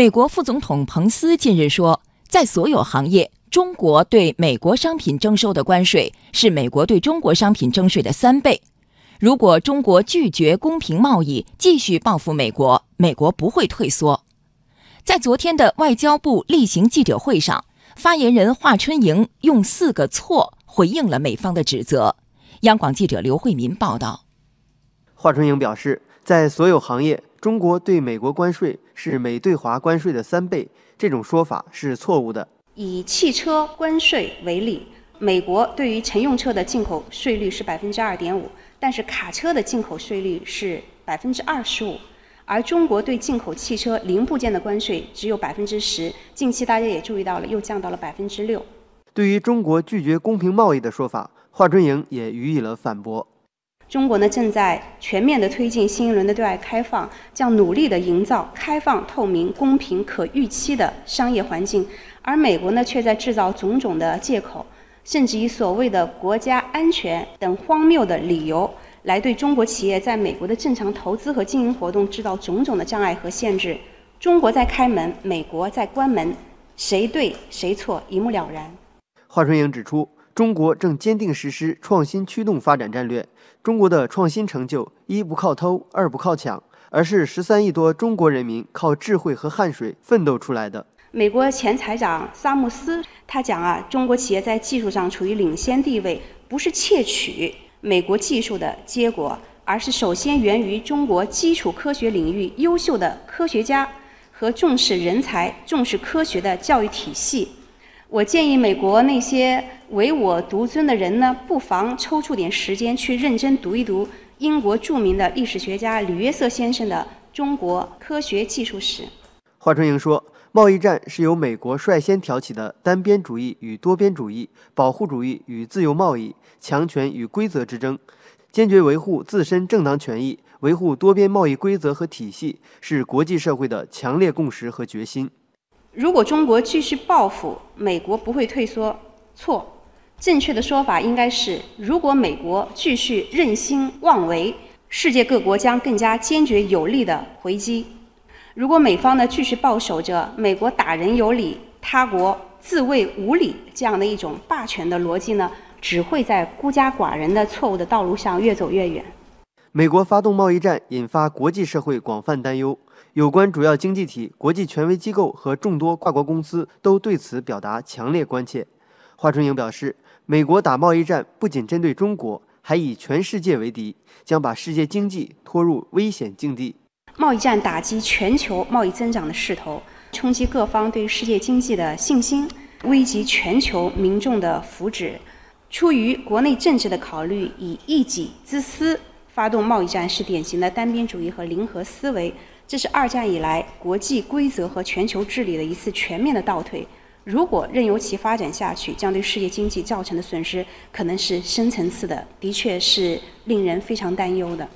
美国副总统彭斯近日说，在所有行业，中国对美国商品征收的关税是美国对中国商品征税的三倍。如果中国拒绝公平贸易，继续报复美国，美国不会退缩。在昨天的外交部例行记者会上，发言人华春莹用四个“错”回应了美方的指责。央广记者刘慧民报道。华春莹表示，在所有行业。中国对美国关税是美对华关税的三倍，这种说法是错误的。以汽车关税为例，美国对于乘用车的进口税率是百分之二点五，但是卡车的进口税率是百分之二十五，而中国对进口汽车零部件的关税只有百分之十。近期大家也注意到了，又降到了百分之六。对于中国拒绝公平贸易的说法，华春莹也予以了反驳。中国呢正在全面的推进新一轮的对外开放，将努力的营造开放、透明、公平、可预期的商业环境，而美国呢却在制造种种的借口，甚至以所谓的国家安全等荒谬的理由，来对中国企业在美国的正常投资和经营活动制造种种的障碍和限制。中国在开门，美国在关门，谁对谁错一目了然。华春莹指出。中国正坚定实施创新驱动发展战略。中国的创新成就，一不靠偷，二不靠抢，而是十三亿多中国人民靠智慧和汗水奋斗出来的。美国前财长萨默斯他讲啊，中国企业在技术上处于领先地位，不是窃取美国技术的结果，而是首先源于中国基础科学领域优秀的科学家和重视人才、重视科学的教育体系。我建议美国那些唯我独尊的人呢，不妨抽出点时间去认真读一读英国著名的历史学家吕约瑟先生的《中国科学技术史》。华春莹说，贸易战是由美国率先挑起的单边主义与多边主义、保护主义与自由贸易、强权与规则之争，坚决维护自身正当权益，维护多边贸易规则和体系，是国际社会的强烈共识和决心。如果中国继续报复美国，不会退缩。错，正确的说法应该是：如果美国继续任心妄为，世界各国将更加坚决有力的回击。如果美方呢继续抱守着美国打人有理，他国自卫无理这样的一种霸权的逻辑呢，只会在孤家寡人的错误的道路上越走越远。美国发动贸易战，引发国际社会广泛担忧。有关主要经济体、国际权威机构和众多跨国公司都对此表达强烈关切。华春莹表示，美国打贸易战不仅针对中国，还以全世界为敌，将把世界经济拖入危险境地。贸易战打击全球贸易增长的势头，冲击各方对世界经济的信心，危及全球民众的福祉。出于国内政治的考虑，以一己之私发动贸易战，是典型的单边主义和零和思维。这是二战以来国际规则和全球治理的一次全面的倒退。如果任由其发展下去，将对世界经济造成的损失可能是深层次的，的确是令人非常担忧的。